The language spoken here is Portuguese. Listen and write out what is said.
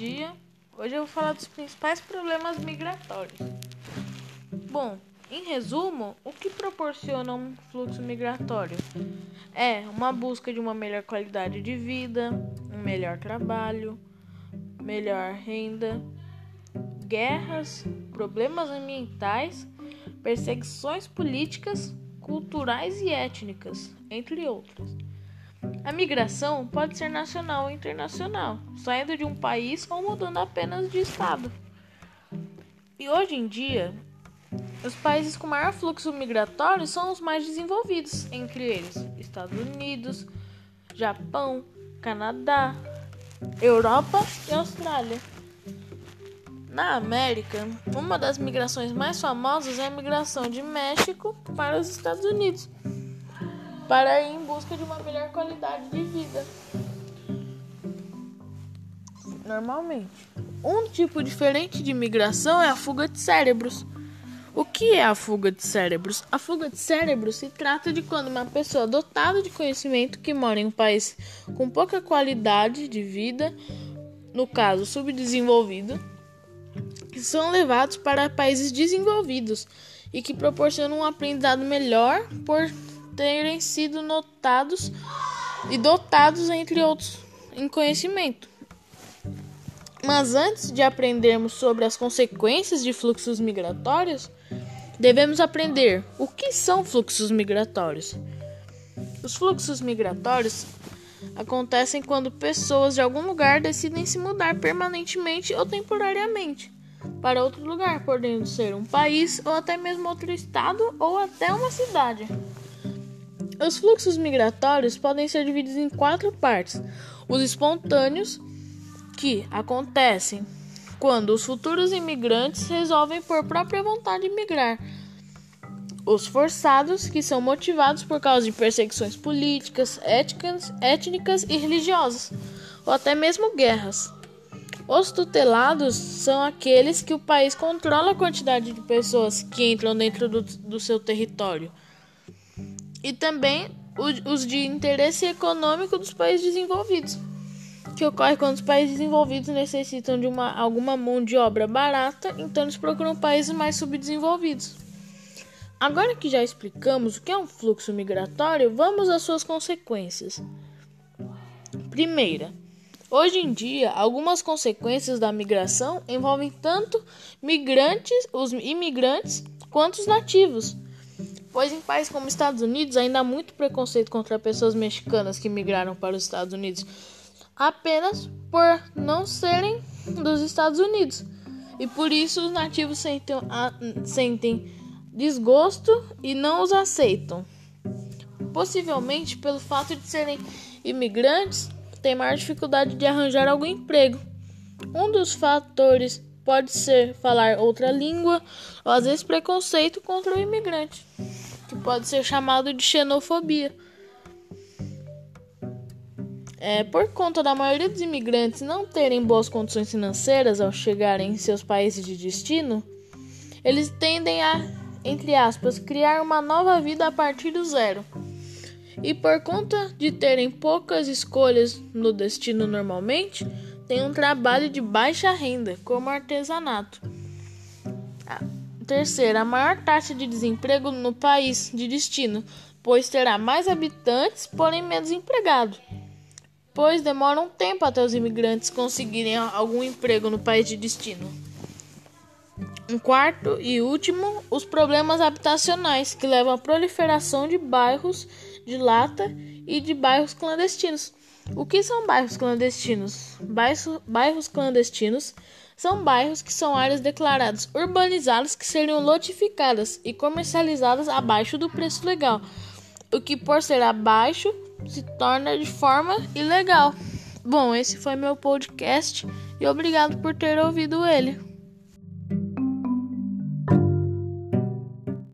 dia. Hoje eu vou falar dos principais problemas migratórios. Bom, em resumo, o que proporciona um fluxo migratório? É uma busca de uma melhor qualidade de vida, um melhor trabalho, melhor renda, guerras, problemas ambientais, perseguições políticas, culturais e étnicas, entre outras. A migração pode ser nacional ou internacional, saindo de um país ou mudando apenas de estado. E hoje em dia, os países com maior fluxo migratório são os mais desenvolvidos, entre eles Estados Unidos, Japão, Canadá, Europa e Austrália. Na América, uma das migrações mais famosas é a migração de México para os Estados Unidos para ir em busca de uma melhor qualidade de vida. Normalmente. Um tipo diferente de migração é a fuga de cérebros. O que é a fuga de cérebros? A fuga de cérebros se trata de quando uma pessoa dotada de conhecimento que mora em um país com pouca qualidade de vida, no caso subdesenvolvido, são levados para países desenvolvidos e que proporcionam um aprendizado melhor por terem sido notados e dotados, entre outros, em conhecimento. Mas antes de aprendermos sobre as consequências de fluxos migratórios, devemos aprender o que são fluxos migratórios. Os fluxos migratórios acontecem quando pessoas de algum lugar decidem se mudar permanentemente ou temporariamente para outro lugar, podendo ser um país ou até mesmo outro estado ou até uma cidade. Os fluxos migratórios podem ser divididos em quatro partes: os espontâneos, que acontecem quando os futuros imigrantes resolvem por própria vontade migrar. Os forçados, que são motivados por causa de perseguições políticas, étnicas, étnicas e religiosas, ou até mesmo guerras. Os tutelados são aqueles que o país controla a quantidade de pessoas que entram dentro do, do seu território e também os de interesse econômico dos países desenvolvidos, que ocorre quando os países desenvolvidos necessitam de uma, alguma mão de obra barata, então eles procuram países mais subdesenvolvidos. Agora que já explicamos o que é um fluxo migratório, vamos às suas consequências. Primeira, hoje em dia, algumas consequências da migração envolvem tanto migrantes, os imigrantes, quanto os nativos pois em países como Estados Unidos ainda há muito preconceito contra pessoas mexicanas que migraram para os Estados Unidos apenas por não serem dos Estados Unidos. E por isso os nativos sentem, a, sentem desgosto e não os aceitam. Possivelmente pelo fato de serem imigrantes, têm maior dificuldade de arranjar algum emprego. Um dos fatores pode ser falar outra língua ou às vezes preconceito contra o imigrante que pode ser chamado de xenofobia. É, por conta da maioria dos imigrantes não terem boas condições financeiras ao chegarem em seus países de destino, eles tendem a, entre aspas, criar uma nova vida a partir do zero. E por conta de terem poucas escolhas no destino normalmente, têm um trabalho de baixa renda, como artesanato. Terceira, a maior taxa de desemprego no país de destino, pois terá mais habitantes, porém menos empregados. Pois demora um tempo até os imigrantes conseguirem algum emprego no país de destino. Um quarto e último, os problemas habitacionais, que levam à proliferação de bairros de lata e de bairros clandestinos. O que são bairros clandestinos? Bairros, bairros clandestinos são bairros que são áreas declaradas urbanizadas que seriam lotificadas e comercializadas abaixo do preço legal, o que por ser abaixo se torna de forma ilegal. Bom, esse foi meu podcast e obrigado por ter ouvido ele.